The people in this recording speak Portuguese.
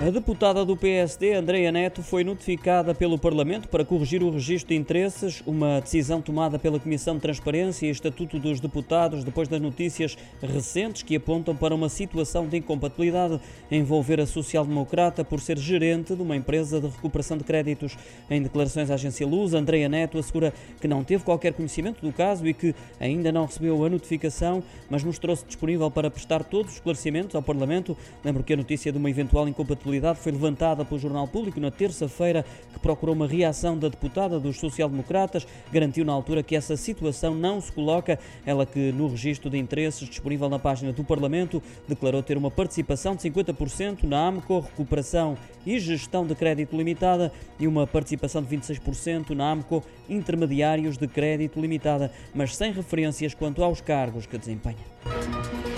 A deputada do PSD, Andreia Neto, foi notificada pelo Parlamento para corrigir o registro de interesses, uma decisão tomada pela Comissão de Transparência e Estatuto dos Deputados depois das notícias recentes que apontam para uma situação de incompatibilidade envolver a social-democrata por ser gerente de uma empresa de recuperação de créditos. Em declarações à agência Luz, Andreia Neto assegura que não teve qualquer conhecimento do caso e que ainda não recebeu a notificação, mas mostrou-se disponível para prestar todos os esclarecimentos ao Parlamento. Lembro que a notícia de uma eventual incompatibilidade foi levantada pelo Jornal Público na terça-feira, que procurou uma reação da deputada dos social-democratas, garantiu na altura que essa situação não se coloca. Ela que no registro de interesses disponível na página do Parlamento declarou ter uma participação de 50% na AMCO Recuperação e Gestão de Crédito Limitada e uma participação de 26% na AMCO Intermediários de Crédito Limitada, mas sem referências quanto aos cargos que desempenha.